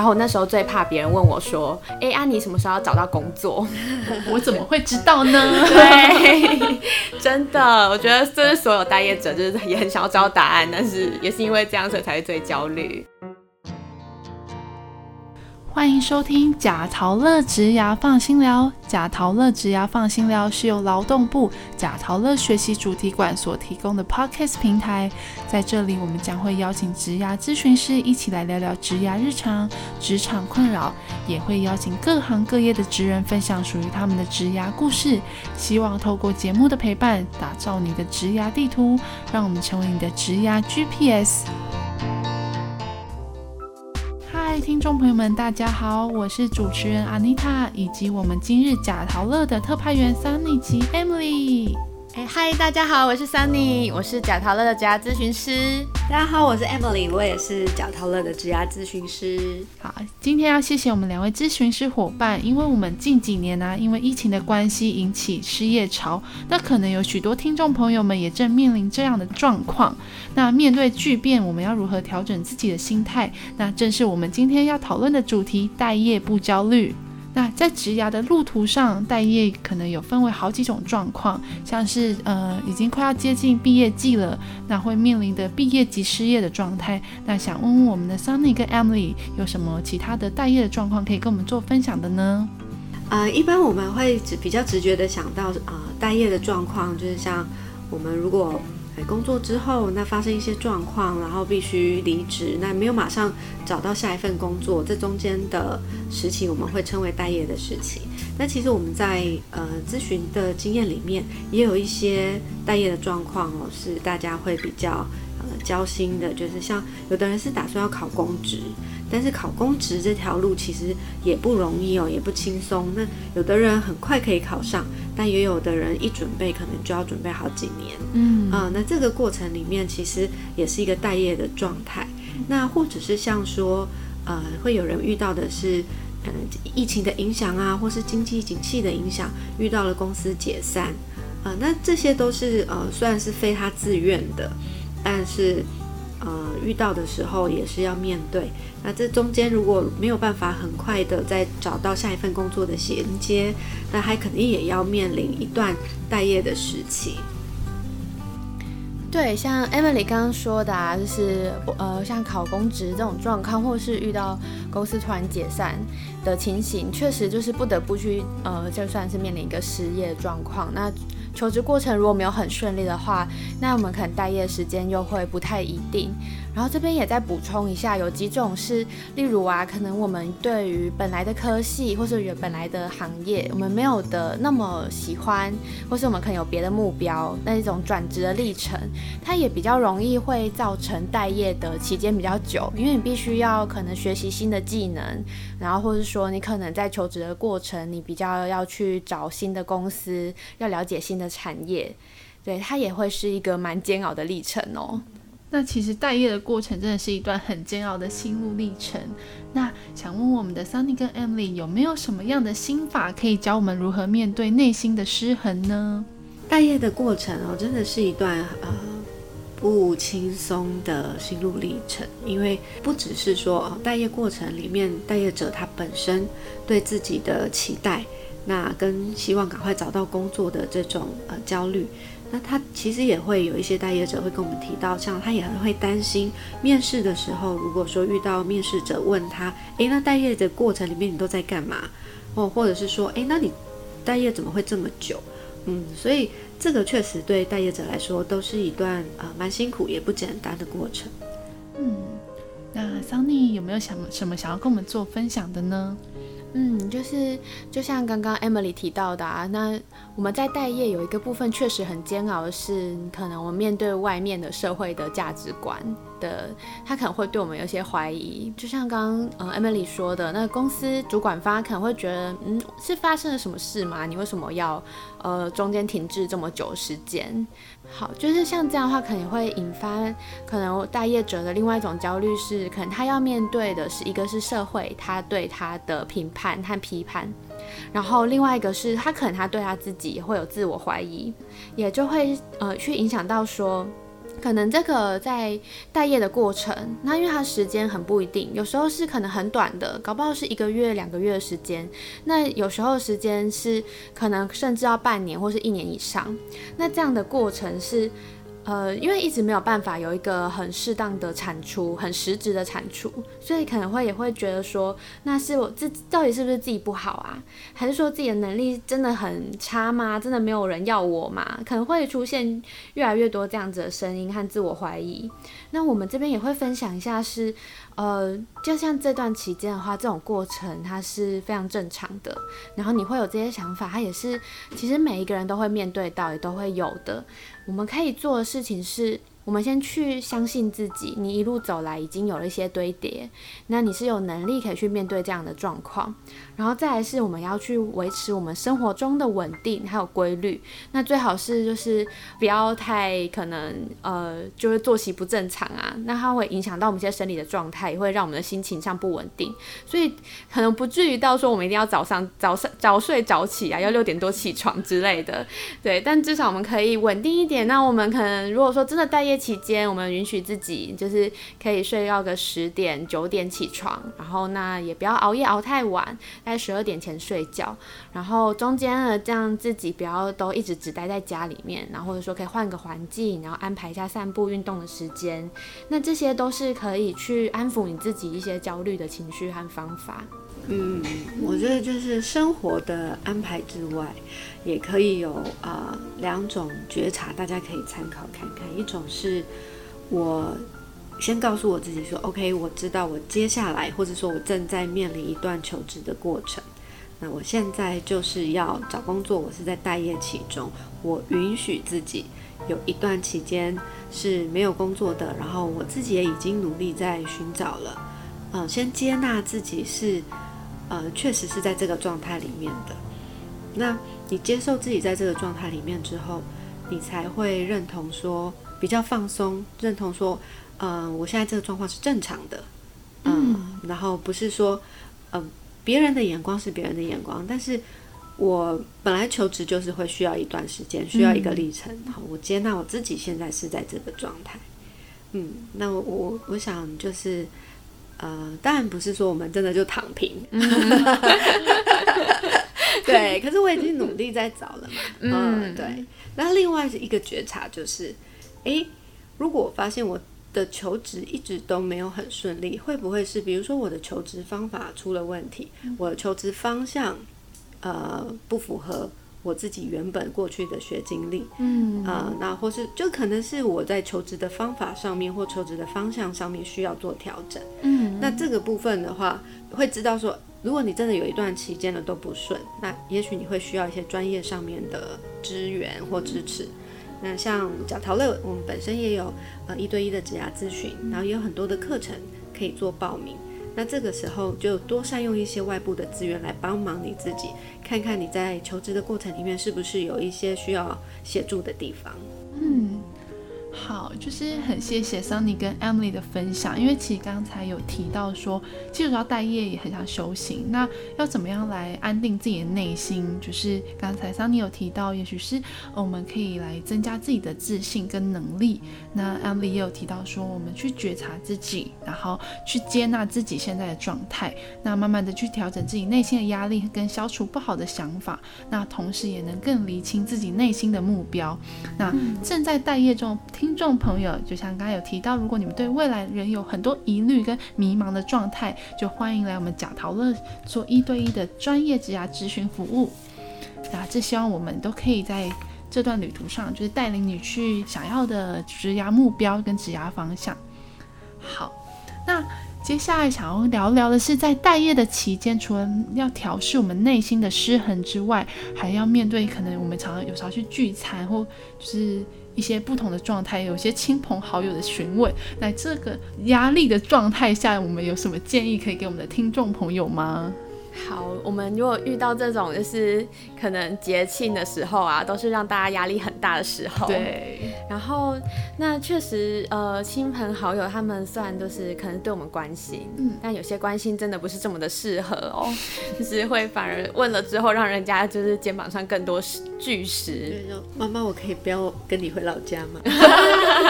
然后我那时候最怕别人问我说：“哎，安妮什么时候要找到工作？” 我怎么会知道呢？对，真的，我觉得这是所有待业者就是也很想要知道答案，但是也是因为这样，所以才会最焦虑。欢迎收听贾陶乐植牙放心聊。贾陶乐植牙放心聊是由劳动部贾陶乐学习主题馆所提供的 Podcast 平台。在这里，我们将会邀请植牙咨询师一起来聊聊植牙日常、职场困扰，也会邀请各行各业的职人分享属于他们的植牙故事。希望透过节目的陪伴，打造你的植牙地图，让我们成为你的植牙 GPS。嗨，听众朋友们，大家好，我是主持人 Anita，以及我们今日假陶乐的特派员 Sunny 及 Emily。哎嗨，大家好，我是 Sunny，我是贾陶乐的职涯咨询师。大家好，我是 Emily，我也是贾陶乐的职涯咨询师。好，今天要谢谢我们两位咨询师伙伴，因为我们近几年呢，因为疫情的关系引起失业潮，那可能有许多听众朋友们也正面临这样的状况。那面对巨变，我们要如何调整自己的心态？那正是我们今天要讨论的主题：待业不焦虑。那在职涯的路途上，待业可能有分为好几种状况，像是呃已经快要接近毕业季了，那会面临的毕业及失业的状态。那想问问我们的 Sunny 跟 Emily 有什么其他的待业的状况可以跟我们做分享的呢？呃，一般我们会直比较直觉的想到，呃，待业的状况就是像我们如果。工作之后，那发生一些状况，然后必须离职，那没有马上找到下一份工作，这中间的时期我们会称为待业的时期。那其实我们在呃咨询的经验里面，也有一些待业的状况哦，是大家会比较呃焦心的，就是像有的人是打算要考公职。但是考公职这条路其实也不容易哦，也不轻松。那有的人很快可以考上，但也有的人一准备可能就要准备好几年。嗯啊，那这个过程里面其实也是一个待业的状态。那或者是像说，呃，会有人遇到的是，嗯，疫情的影响啊，或是经济景气的影响，遇到了公司解散。啊，那这些都是呃，虽然是非他自愿的，但是。呃，遇到的时候也是要面对。那这中间如果没有办法很快的再找到下一份工作的衔接，那还肯定也要面临一段待业的时期。对，像 Emily 刚刚说的啊，就是呃，像考公职这种状况，或是遇到公司突然解散的情形，确实就是不得不去呃，就算是面临一个失业状况，那。求职过程如果没有很顺利的话，那我们可能待业时间又会不太一定。然后这边也再补充一下，有几种是，例如啊，可能我们对于本来的科系或是原本来的行业，我们没有的那么喜欢，或是我们可能有别的目标，那一种转职的历程，它也比较容易会造成待业的期间比较久，因为你必须要可能学习新的技能，然后或是说你可能在求职的过程，你比较要去找新的公司，要了解新的产业，对，它也会是一个蛮煎熬的历程哦。那其实待业的过程真的是一段很煎熬的心路历程。那想问我们的 Sunny 跟 Emily 有没有什么样的心法可以教我们如何面对内心的失衡呢？待业的过程哦，真的是一段呃不轻松的心路历程，因为不只是说哦，待业过程里面待业者他本身对自己的期待，那跟希望赶快找到工作的这种呃焦虑。那他其实也会有一些待业者会跟我们提到，像他也很会担心面试的时候，如果说遇到面试者问他，诶，那待业的过程里面你都在干嘛？哦，或者是说，诶，那你待业怎么会这么久？嗯，所以这个确实对待业者来说都是一段呃蛮辛苦也不简单的过程。嗯，那桑尼有没有想什么想要跟我们做分享的呢？嗯，就是就像刚刚 Emily 提到的啊，那我们在待业有一个部分确实很煎熬的是，可能我们面对外面的社会的价值观。的，他可能会对我们有些怀疑，就像刚刚呃 Emily 说的，那公司主管方可能会觉得，嗯，是发生了什么事吗？你为什么要呃中间停滞这么久时间？好，就是像这样的话，可能会引发可能待业者的另外一种焦虑，是可能他要面对的是一个是社会他对他的评判和批判，然后另外一个是他可能他对他自己也会有自我怀疑，也就会呃去影响到说。可能这个在待业的过程，那因为它时间很不一定，有时候是可能很短的，搞不好是一个月、两个月的时间。那有时候时间是可能甚至要半年或是一年以上。那这样的过程是。呃，因为一直没有办法有一个很适当的产出，很实质的产出，所以可能会也会觉得说，那是我自到底是不是自己不好啊？还是说自己的能力真的很差吗？真的没有人要我吗？可能会出现越来越多这样子的声音和自我怀疑。那我们这边也会分享一下是。呃，就像这段期间的话，这种过程它是非常正常的。然后你会有这些想法，它也是其实每一个人都会面对到，也都会有的。我们可以做的事情是。我们先去相信自己，你一路走来已经有了一些堆叠，那你是有能力可以去面对这样的状况。然后再来是我们要去维持我们生活中的稳定还有规律，那最好是就是不要太可能呃就是作息不正常啊，那它会影响到我们一些生理的状态，也会让我们的心情上不稳定，所以可能不至于到说我们一定要早上早上早睡早起啊，要六点多起床之类的，对，但至少我们可以稳定一点。那我们可能如果说真的待业。期间，我们允许自己就是可以睡到个十点九点起床，然后那也不要熬夜熬太晚，在十二点前睡觉。然后中间呢，这样自己不要都一直只待在家里面，然后或者说可以换个环境，然后安排一下散步运动的时间。那这些都是可以去安抚你自己一些焦虑的情绪和方法。嗯，我觉得就是生活的安排之外。也可以有啊两种觉察，大家可以参考看看。一种是是我先告诉我自己说，OK，我知道我接下来或者说我正在面临一段求职的过程。那我现在就是要找工作，我是在待业其中，我允许自己有一段期间是没有工作的，然后我自己也已经努力在寻找了。嗯，先接纳自己是呃，确实是在这个状态里面的。那你接受自己在这个状态里面之后，你才会认同说比较放松，认同说，嗯，我现在这个状况是正常的，嗯，然后不是说，嗯，别人的眼光是别人的眼光，但是我本来求职就是会需要一段时间，需要一个历程，好，我接纳我自己现在是在这个状态，嗯，那我我我想就是，呃，当然不是说我们真的就躺平。对，可是我已经努力在找了嘛。嗯，对。那另外是一个觉察就是，诶，如果我发现我的求职一直都没有很顺利，会不会是比如说我的求职方法出了问题，我的求职方向呃不符合我自己原本过去的学经历？嗯，啊，那或是就可能是我在求职的方法上面或求职的方向上面需要做调整。嗯，那这个部分的话，会知道说。如果你真的有一段期间呢都不顺，那也许你会需要一些专业上面的支援或支持。那像讲陶乐，我们本身也有呃一对一的指压咨询，然后也有很多的课程可以做报名。那这个时候就多善用一些外部的资源来帮忙你自己，看看你在求职的过程里面是不是有一些需要协助的地方。嗯。好，就是很谢谢 Sunny 跟 Emily 的分享，因为其实刚才有提到说，其实要待业也很想修行，那要怎么样来安定自己的内心？就是刚才 Sunny 有提到，也许是我们可以来增加自己的自信跟能力。那 Emily 也有提到说，我们去觉察自己，然后去接纳自己现在的状态，那慢慢的去调整自己内心的压力跟消除不好的想法，那同时也能更厘清自己内心的目标。那正在待业中。听众朋友，就像刚才有提到，如果你们对未来仍有很多疑虑跟迷茫的状态，就欢迎来我们假陶乐做一对一的专业职涯咨询服务。那这希望我们都可以在这段旅途上，就是带领你去想要的职涯目标跟职涯方向。好，那接下来想要聊聊的是，在待业的期间，除了要调试我们内心的失衡之外，还要面对可能我们常常有时候去聚餐或就是。一些不同的状态，有些亲朋好友的询问，那这个压力的状态下，我们有什么建议可以给我们的听众朋友吗？好，我们如果遇到这种就是可能节庆的时候啊，都是让大家压力很大的时候。对，然后那确实，呃，亲朋好友他们虽然都是可能对我们关心，嗯，但有些关心真的不是这么的适合哦，就是会反而问了之后，让人家就是肩膀上更多巨石。对，就妈妈，我可以不要跟你回老家吗？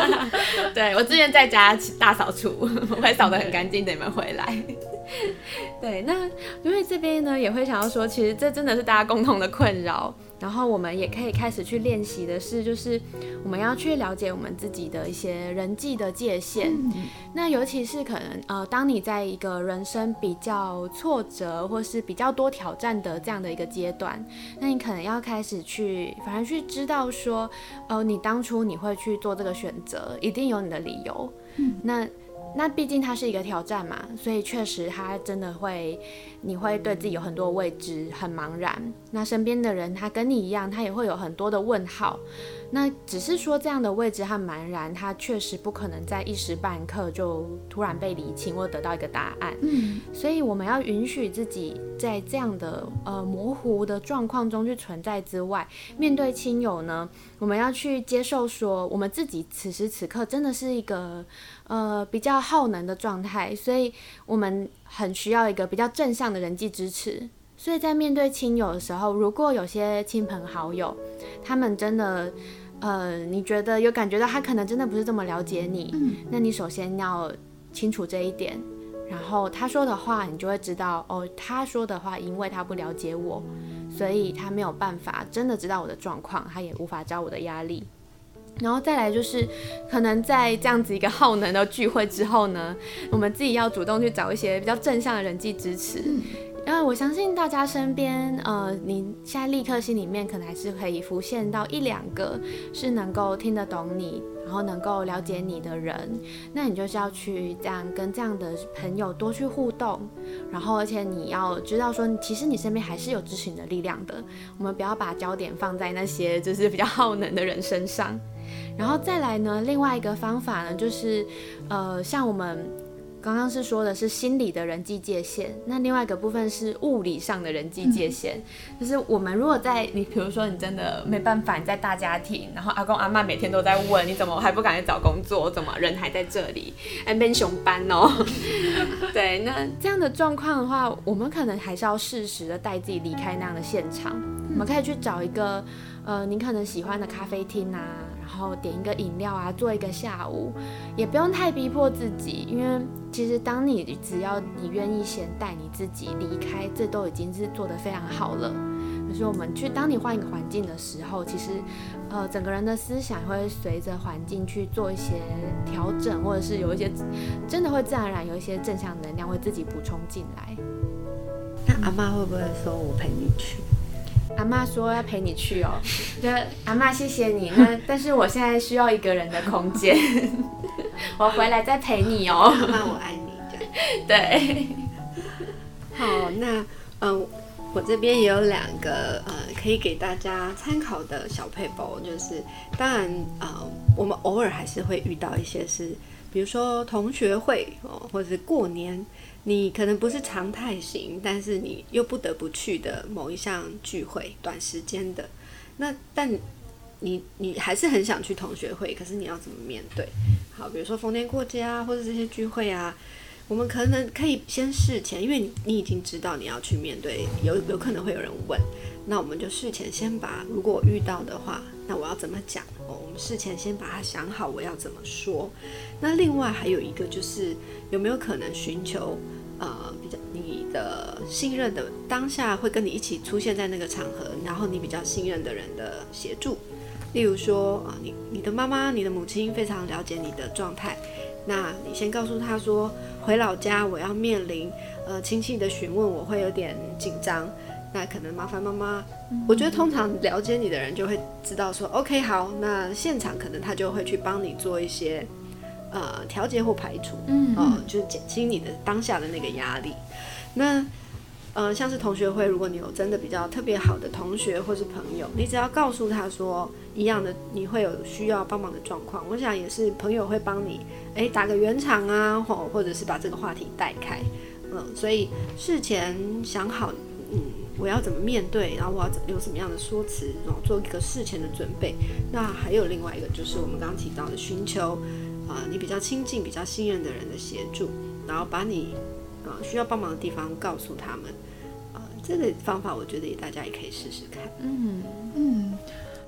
对我之前在家大扫除，我会扫得很干净，等你们回来。对，那因为这边呢也会想要说，其实这真的是大家共同的困扰。然后我们也可以开始去练习的是，就是我们要去了解我们自己的一些人际的界限。那尤其是可能呃，当你在一个人生比较挫折或是比较多挑战的这样的一个阶段，那你可能要开始去，反而去知道说，呃，你当初你会去做这个选择，一定有你的理由。那那毕竟它是一个挑战嘛，所以确实它真的会，你会对自己有很多未知，很茫然。那身边的人他跟你一样，他也会有很多的问号。那只是说这样的未知和茫然，他确实不可能在一时半刻就突然被理清或得到一个答案。嗯，所以我们要允许自己在这样的呃模糊的状况中去存在之外，面对亲友呢，我们要去接受说我们自己此时此刻真的是一个呃比较耗能的状态，所以我们很需要一个比较正向的人际支持。所以在面对亲友的时候，如果有些亲朋好友，他们真的，呃，你觉得有感觉到他可能真的不是这么了解你，那你首先要清楚这一点，然后他说的话，你就会知道，哦，他说的话，因为他不了解我，所以他没有办法真的知道我的状况，他也无法知道我的压力。然后再来就是，可能在这样子一个耗能的聚会之后呢，我们自己要主动去找一些比较正向的人际支持。因为我相信大家身边，呃，你现在立刻心里面可能还是可以浮现到一两个是能够听得懂你，然后能够了解你的人，那你就是要去这样跟这样的朋友多去互动，然后而且你要知道说，其实你身边还是有支持你的力量的。我们不要把焦点放在那些就是比较耗能的人身上，然后再来呢，另外一个方法呢，就是呃，像我们。刚刚是说的是心理的人际界限，那另外一个部分是物理上的人际界限，就是我们如果在你，比如说你真的没办法，你在大家庭，然后阿公阿妈每天都在问你怎么还不赶紧找工作，怎么人还在这里，还变熊班哦。对，那这样的状况的话，我们可能还是要适时的带自己离开那样的现场，我们可以去找一个呃你可能喜欢的咖啡厅啊。然后点一个饮料啊，做一个下午，也不用太逼迫自己，因为其实当你只要你愿意先带你自己离开，这都已经是做得非常好了。可是我们去，当你换一个环境的时候，其实呃整个人的思想会随着环境去做一些调整，或者是有一些真的会自然而然有一些正向能量会自己补充进来。那阿妈会不会说我陪你去？阿妈说要陪你去哦，就阿妈谢谢你，那 但是我现在需要一个人的空间，我回来再陪你哦。阿妈我爱你，对。好，那嗯，我这边也有两个呃可以给大家参考的小配包，就是当然呃我们偶尔还是会遇到一些是，比如说同学会哦，或者是过年。你可能不是常态型，但是你又不得不去的某一项聚会，短时间的，那但你你还是很想去同学会，可是你要怎么面对？好，比如说逢年过节啊，或者这些聚会啊，我们可能可以先事前，因为你已经知道你要去面对，有有可能会有人问，那我们就事前先把，如果遇到的话，那我要怎么讲？哦，我们事前先把它想好，我要怎么说。那另外还有一个就是有没有可能寻求？呃，比较你的信任的当下会跟你一起出现在那个场合，然后你比较信任的人的协助，例如说啊，你你的妈妈、你的母亲非常了解你的状态，那你先告诉他说，回老家我要面临呃亲戚的询问，我会有点紧张，那可能麻烦妈妈。我觉得通常了解你的人就会知道说，OK 好，那现场可能他就会去帮你做一些。呃，调节或排除，嗯，哦，就是减轻你的当下的那个压力。那，呃，像是同学会，如果你有真的比较特别好的同学或是朋友，你只要告诉他说一样的，你会有需要帮忙的状况，我想也是朋友会帮你，哎，打个圆场啊，或或者是把这个话题带开，嗯，所以事前想好，嗯。我要怎么面对，然后我要有什么样的说辞，然后做一个事前的准备。那还有另外一个就是我们刚刚提到的，寻求啊你比较亲近、比较信任的人的协助，然后把你啊需要帮忙的地方告诉他们。啊，这个方法我觉得大家也可以试试看。嗯嗯。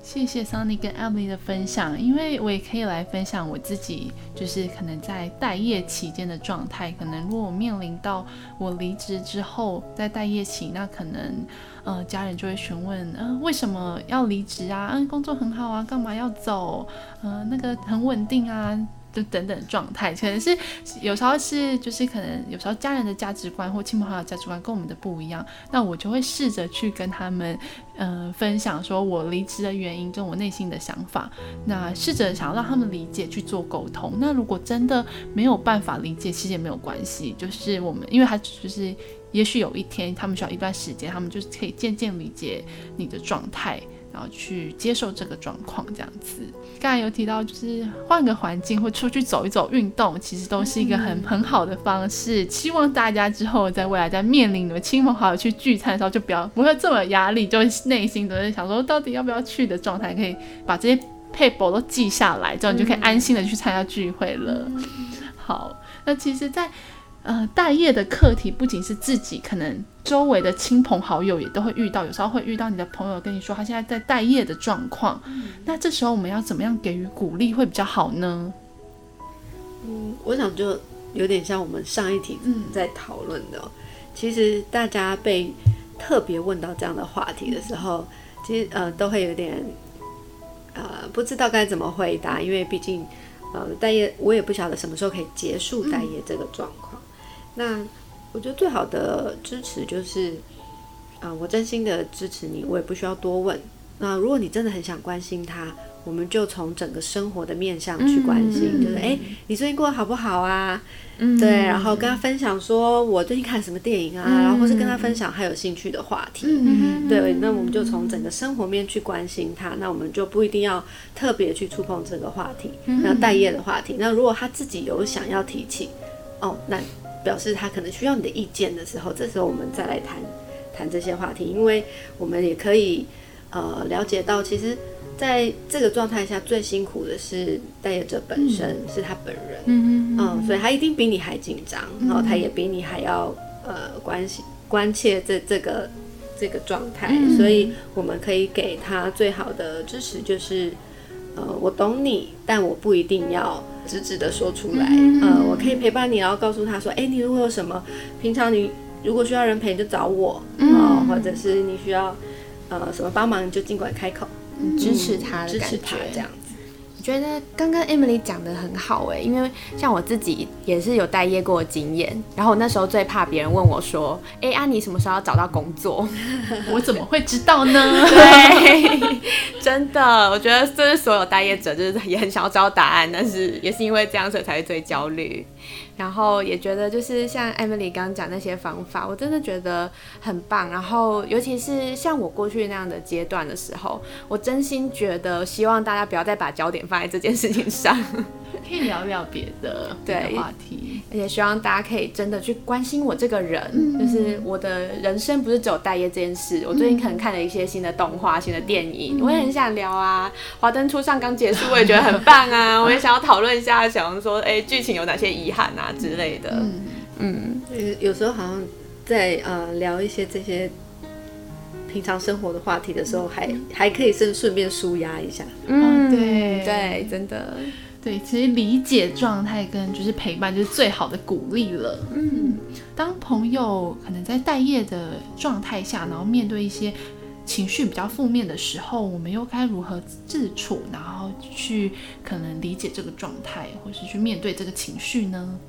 谢谢 Sunny 跟 Emily 的分享，因为我也可以来分享我自己，就是可能在待业期间的状态。可能如果我面临到我离职之后在待业期，那可能呃家人就会询问，嗯，为什么要离职啊？嗯，工作很好啊，干嘛要走？呃，那个很稳定啊。就等等状态，可能是有时候是就是可能有时候家人的价值观或亲朋好友价值观跟我们的不一样，那我就会试着去跟他们嗯分享说我离职的原因跟我内心的想法，那试着想让他们理解去做沟通。那如果真的没有办法理解，其实也没有关系，就是我们因为他就是也许有一天他们需要一段时间，他们就是可以渐渐理解你的状态。然后去接受这个状况，这样子。刚才有提到，就是换个环境或出去走一走、运动，其实都是一个很很好的方式。希望大家之后在未来在面临你们亲朋好友去聚餐的时候，就不要不会这么压力，就内心都是想说到底要不要去的状态，可以把这些 paper 都记下来，这样你就可以安心的去参加聚会了。好，那其实，在呃，待业的课题不仅是自己，可能周围的亲朋好友也都会遇到。有时候会遇到你的朋友跟你说他现在在待业的状况，那这时候我们要怎么样给予鼓励会比较好呢？嗯，我想就有点像我们上一题在讨论的，其实大家被特别问到这样的话题的时候，其实呃都会有点呃不知道该怎么回答，因为毕竟呃待业，我也不晓得什么时候可以结束待业这个状况。那我觉得最好的支持就是，啊，我真心的支持你，我也不需要多问。那如果你真的很想关心他，我们就从整个生活的面向去关心，就是哎，你最近过得好不好啊？嗯对，然后跟他分享说我最近看什么电影啊，然后或是跟他分享他有兴趣的话题。对，那我们就从整个生活面去关心他。那我们就不一定要特别去触碰这个话题，那待业的话题。那如果他自己有想要提起，哦，那。表示他可能需要你的意见的时候，这时候我们再来谈谈这些话题，因为我们也可以呃了解到，其实在这个状态下最辛苦的是代言者本身，是他本人，嗯嗯，所以他一定比你还紧张，然后他也比你还要呃关心关切这这个这个状态，所以我们可以给他最好的支持，就是呃我懂你，但我不一定要。直直的说出来，呃，我可以陪伴你，然后告诉他说，哎，你如果有什么，平常你如果需要人陪你就找我，啊，或者是你需要呃什么帮忙，你就尽管开口，支持他的感觉，这样。觉得刚刚 Emily 讲的很好哎，因为像我自己也是有待业过的经验，然后我那时候最怕别人问我说：“哎，安妮什么时候要找到工作？” 我怎么会知道呢？对，真的，我觉得这是所有待业者就是也很想要知道答案，但是也是因为这样所以才会最焦虑。然后也觉得就是像 Emily 刚刚讲那些方法，我真的觉得很棒。然后尤其是像我过去那样的阶段的时候，我真心觉得希望大家不要再把焦点放在这件事情上。可以聊聊别的对话题，而且希望大家可以真的去关心我这个人，就是我的人生不是只有待业这件事。我最近可能看了一些新的动画、新的电影，我也很想聊啊。华灯初上刚结束，我也觉得很棒啊。我也想要讨论一下，想说哎，剧情有哪些遗憾啊之类的。嗯，有有时候好像在呃聊一些这些平常生活的话题的时候，还还可以顺顺便舒压一下。嗯，对对，真的。对，其实理解状态跟就是陪伴就是最好的鼓励了。嗯，当朋友可能在待业的状态下，然后面对一些情绪比较负面的时候，我们又该如何自处，然后去可能理解这个状态，或是去面对这个情绪呢？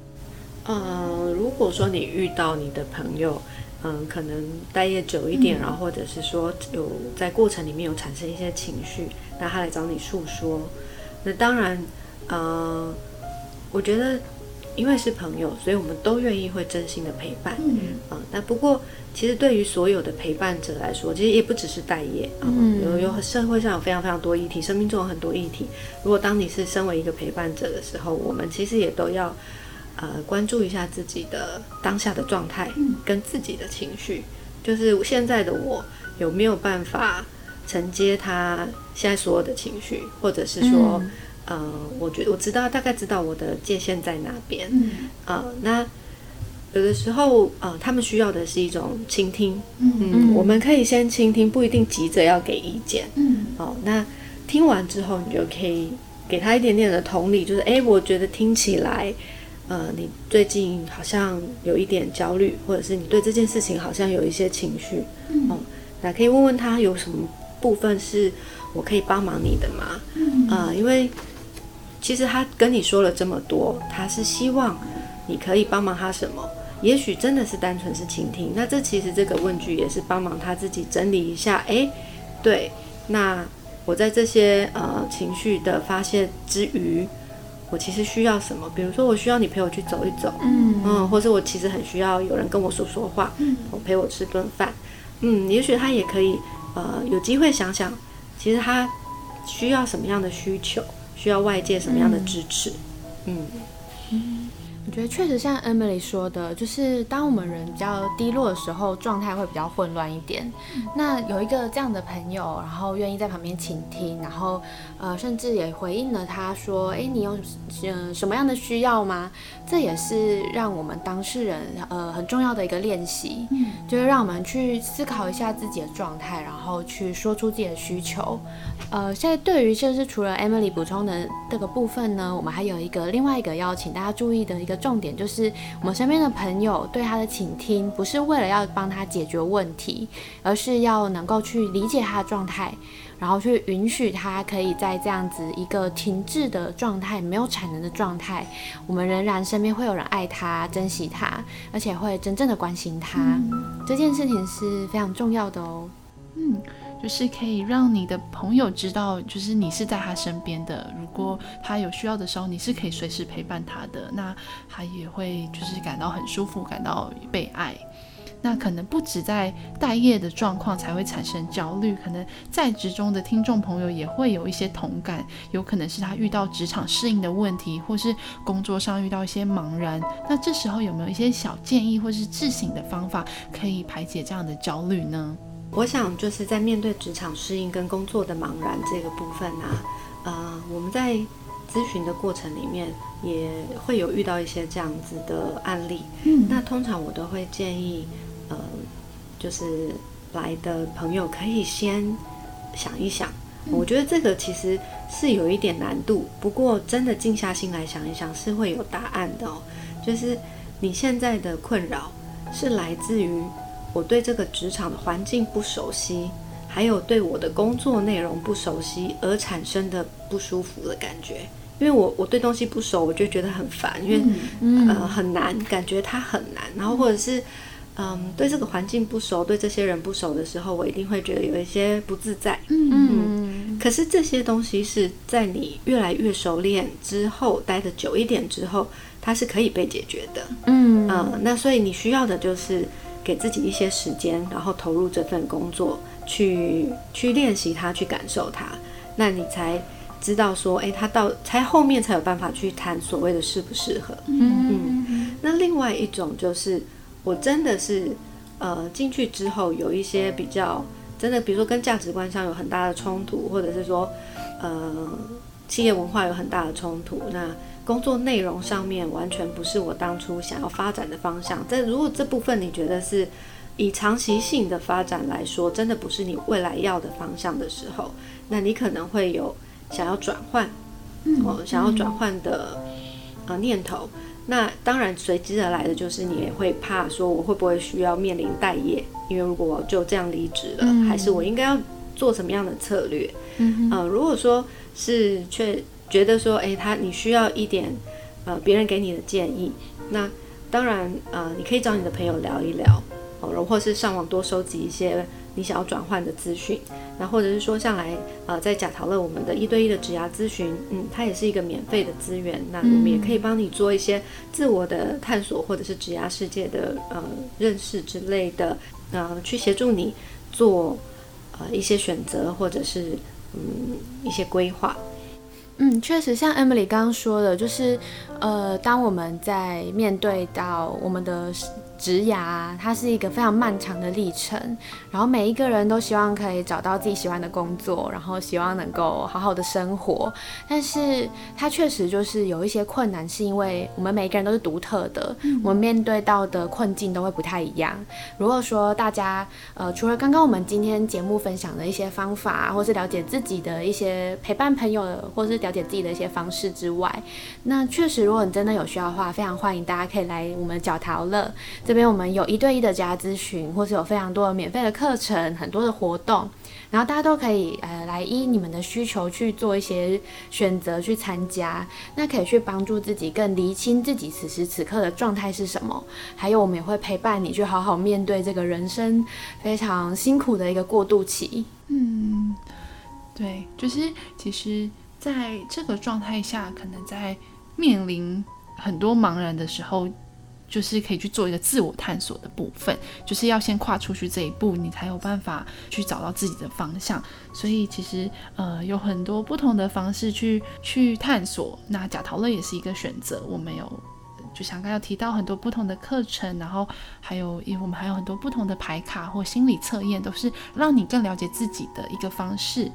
嗯，如果说你遇到你的朋友，嗯，可能待业久一点，然后或者是说有在过程里面有产生一些情绪，那他来找你诉说，那当然。嗯，我觉得，因为是朋友，所以我们都愿意会真心的陪伴。嗯，啊，那不过，其实对于所有的陪伴者来说，其实也不只是待业啊，有有社会上有非常非常多议题，生命中有很多议题。如果当你是身为一个陪伴者的时候，我们其实也都要呃关注一下自己的当下的状态跟自己的情绪。就是现在的我有没有办法承接他现在所有的情绪，或者是说，呃，我觉得我知道大概知道我的界限在哪边，嗯。呃，那有的时候，呃，他们需要的是一种倾听，嗯，我们可以先倾听，不一定急着要给意见，嗯，哦，那听完之后，你就可以给他一点点的同理，就是，哎，我觉得听起来。呃，你最近好像有一点焦虑，或者是你对这件事情好像有一些情绪，哦，那可以问问他有什么部分是我可以帮忙你的吗？呃，因为其实他跟你说了这么多，他是希望你可以帮忙他什么？也许真的是单纯是倾听。那这其实这个问句也是帮忙他自己整理一下。诶，对，那我在这些呃情绪的发泄之余。我其实需要什么？比如说，我需要你陪我去走一走，嗯嗯，或者我其实很需要有人跟我说说话，嗯，陪我吃顿饭，嗯，也许他也可以，呃，有机会想想，其实他需要什么样的需求，需要外界什么样的支持，嗯。我觉得确实像 Emily 说的，就是当我们人比较低落的时候，状态会比较混乱一点。那有一个这样的朋友，然后愿意在旁边倾听，然后呃，甚至也回应了他说：“哎，你有嗯什么样的需要吗？”这也是让我们当事人呃很重要的一个练习，就是让我们去思考一下自己的状态，然后去说出自己的需求。呃，现在对于就是除了 Emily 补充的这个部分呢，我们还有一个另外一个要请大家注意的一个。重点就是，我们身边的朋友对他的倾听，不是为了要帮他解决问题，而是要能够去理解他的状态，然后去允许他可以在这样子一个停滞的状态、没有产能的状态，我们仍然身边会有人爱他、珍惜他，而且会真正的关心他。这件事情是非常重要的哦。嗯。就是可以让你的朋友知道，就是你是在他身边的。如果他有需要的时候，你是可以随时陪伴他的。那他也会就是感到很舒服，感到被爱。那可能不止在待业的状况才会产生焦虑，可能在职中的听众朋友也会有一些同感。有可能是他遇到职场适应的问题，或是工作上遇到一些茫然。那这时候有没有一些小建议或是自省的方法，可以排解这样的焦虑呢？我想就是在面对职场适应跟工作的茫然这个部分啊，呃，我们在咨询的过程里面也会有遇到一些这样子的案例。嗯，那通常我都会建议，呃，就是来的朋友可以先想一想。我觉得这个其实是有一点难度，不过真的静下心来想一想是会有答案的哦。就是你现在的困扰是来自于。我对这个职场的环境不熟悉，还有对我的工作内容不熟悉而产生的不舒服的感觉。因为我我对东西不熟，我就觉得很烦，因为呃很难，感觉它很难。然后或者是嗯对这个环境不熟，对这些人不熟的时候，我一定会觉得有一些不自在。嗯嗯。可是这些东西是在你越来越熟练之后，待的久一点之后，它是可以被解决的。嗯嗯。那所以你需要的就是。给自己一些时间，然后投入这份工作，去去练习它，去感受它，那你才知道说，哎，他到才后面才有办法去谈所谓的适不适合。嗯嗯。那另外一种就是，我真的是呃进去之后有一些比较真的，比如说跟价值观上有很大的冲突，或者是说呃企业文化有很大的冲突，那。工作内容上面完全不是我当初想要发展的方向。这如果这部分你觉得是以长期性的发展来说，真的不是你未来要的方向的时候，那你可能会有想要转换，哦，想要转换的呃念头。那当然随之而来的就是你也会怕说，我会不会需要面临待业？因为如果我就这样离职了，还是我应该要做什么样的策略？嗯，呃，如果说是却。觉得说，哎，他你需要一点，呃，别人给你的建议。那当然，呃，你可以找你的朋友聊一聊，哦，或是上网多收集一些你想要转换的资讯。那或者是说，像来，呃，在假讨论我们的一对一的职涯咨询，嗯，它也是一个免费的资源。那我们也可以帮你做一些自我的探索，或者是职涯世界的呃认识之类的，呃，去协助你做呃一些选择，或者是嗯一些规划。嗯，确实像 Emily 刚刚说的，就是，呃，当我们在面对到我们的职涯，它是一个非常漫长的历程。然后每一个人都希望可以找到自己喜欢的工作，然后希望能够好好的生活。但是它确实就是有一些困难，是因为我们每个人都是独特的，我们面对到的困境都会不太一样。如果说大家呃，除了刚刚我们今天节目分享的一些方法，或是了解自己的一些陪伴朋友，或是了解自己的一些方式之外，那确实如果你真的有需要的话，非常欢迎大家可以来我们角淘乐这边，我们有一对一的家咨询，或是有非常多的免费的课程，很多的活动。然后大家都可以呃来依你们的需求去做一些选择去参加，那可以去帮助自己更厘清自己此时此刻的状态是什么。还有我们也会陪伴你去好好面对这个人生非常辛苦的一个过渡期。嗯，对，就是其实在这个状态下，可能在面临很多茫然的时候。就是可以去做一个自我探索的部分，就是要先跨出去这一步，你才有办法去找到自己的方向。所以其实呃有很多不同的方式去去探索。那假陶乐也是一个选择。我们有就像刚刚提到很多不同的课程，然后还有因为我们还有很多不同的牌卡或心理测验，都是让你更了解自己的一个方式。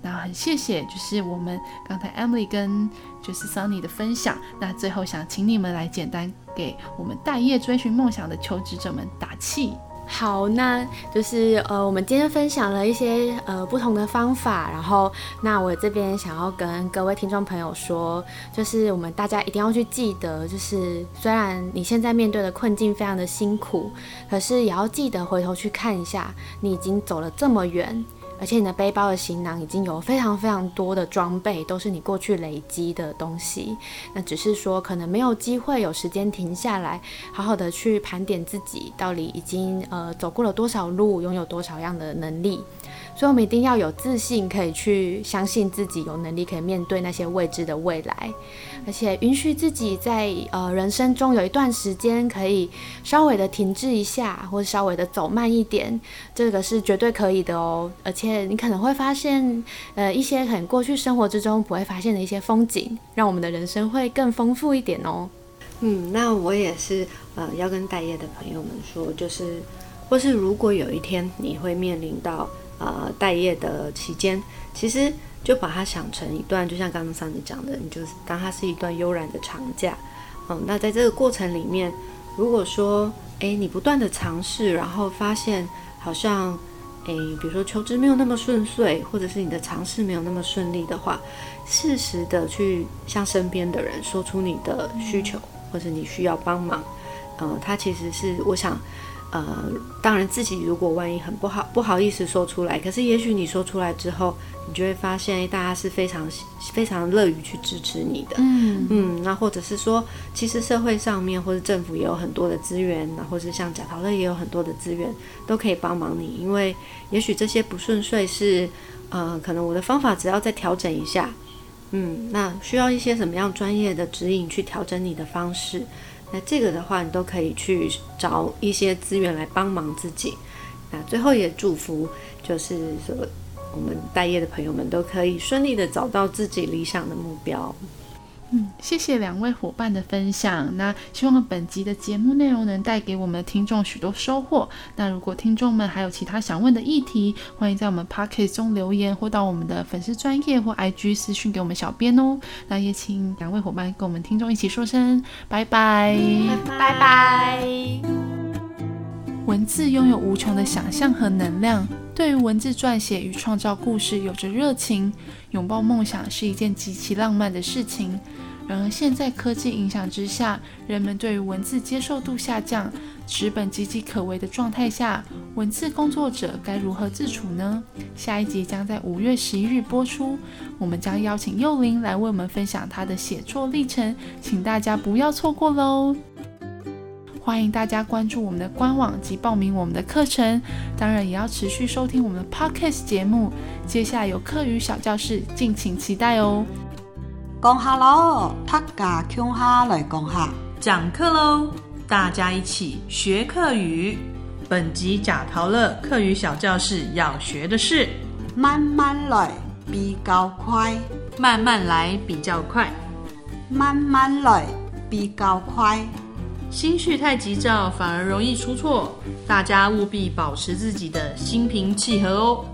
那很谢谢，就是我们刚才 Emily 跟就是 Sunny 的分享。那最后想请你们来简单给我们待业追寻梦想的求职者们打气。好，那就是呃，我们今天分享了一些呃不同的方法，然后那我这边想要跟各位听众朋友说，就是我们大家一定要去记得，就是虽然你现在面对的困境非常的辛苦，可是也要记得回头去看一下，你已经走了这么远。而且你的背包的行囊已经有非常非常多的装备，都是你过去累积的东西。那只是说可能没有机会有时间停下来，好好的去盘点自己到底已经呃走过了多少路，拥有多少样的能力。所以，我们一定要有自信，可以去相信自己有能力可以面对那些未知的未来，而且允许自己在呃人生中有一段时间可以稍微的停滞一下，或者稍微的走慢一点，这个是绝对可以的哦。而且，你可能会发现，呃，一些很过去生活之中不会发现的一些风景，让我们的人生会更丰富一点哦。嗯，那我也是呃要跟待业的朋友们说，就是或是如果有一天你会面临到。呃，待业的期间，其实就把它想成一段，就像刚刚上次讲的，你就是当它是一段悠然的长假。嗯，那在这个过程里面，如果说，诶，你不断的尝试，然后发现好像，诶，比如说求职没有那么顺遂，或者是你的尝试没有那么顺利的话，适时的去向身边的人说出你的需求，或者你需要帮忙。嗯，它其实是我想。呃，当然，自己如果万一很不好不好意思说出来，可是也许你说出来之后，你就会发现大家是非常非常乐于去支持你的。嗯嗯，那或者是说，其实社会上面或者政府也有很多的资源，那或者像贾陶乐也有很多的资源，都可以帮忙你。因为也许这些不顺遂是，呃，可能我的方法只要再调整一下，嗯，那需要一些什么样专业的指引去调整你的方式。那这个的话，你都可以去找一些资源来帮忙自己。那最后也祝福，就是说我们待业的朋友们都可以顺利的找到自己理想的目标。嗯，谢谢两位伙伴的分享。那希望本集的节目内容能带给我们的听众许多收获。那如果听众们还有其他想问的议题，欢迎在我们 p o c k e t 中留言，或到我们的粉丝专业或 IG 私讯给我们小编哦。那也请两位伙伴跟我们听众一起说声拜拜，拜拜。文字拥有无穷的想象和能量，对于文字撰写与创造故事有着热情。拥抱梦想是一件极其浪漫的事情。然而，现在科技影响之下，人们对于文字接受度下降，纸本岌岌可危的状态下，文字工作者该如何自处呢？下一集将在五月十一日播出，我们将邀请幼玲来为我们分享她的写作历程，请大家不要错过喽！欢迎大家关注我们的官网及报名我们的课程，当然也要持续收听我们的 podcast 节目。接下来有课语小教室，敬请期待哦。讲哈喽，大家听哈来讲哈，讲课喽，大家一起学课语。本集假陶乐课语小教室要学的是慢慢来比较快，慢慢来比较快，慢慢来比较快。心绪太急躁，反而容易出错。大家务必保持自己的心平气和哦。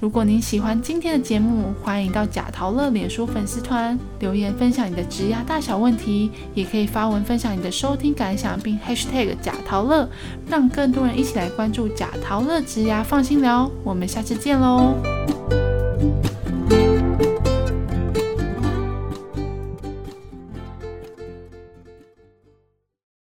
如果您喜欢今天的节目，欢迎到贾陶乐脸书粉丝团留言分享你的职涯大小问题，也可以发文分享你的收听感想，并 #hashtag 贾陶乐，让更多人一起来关注贾陶乐职牙放心聊。我们下次见喽。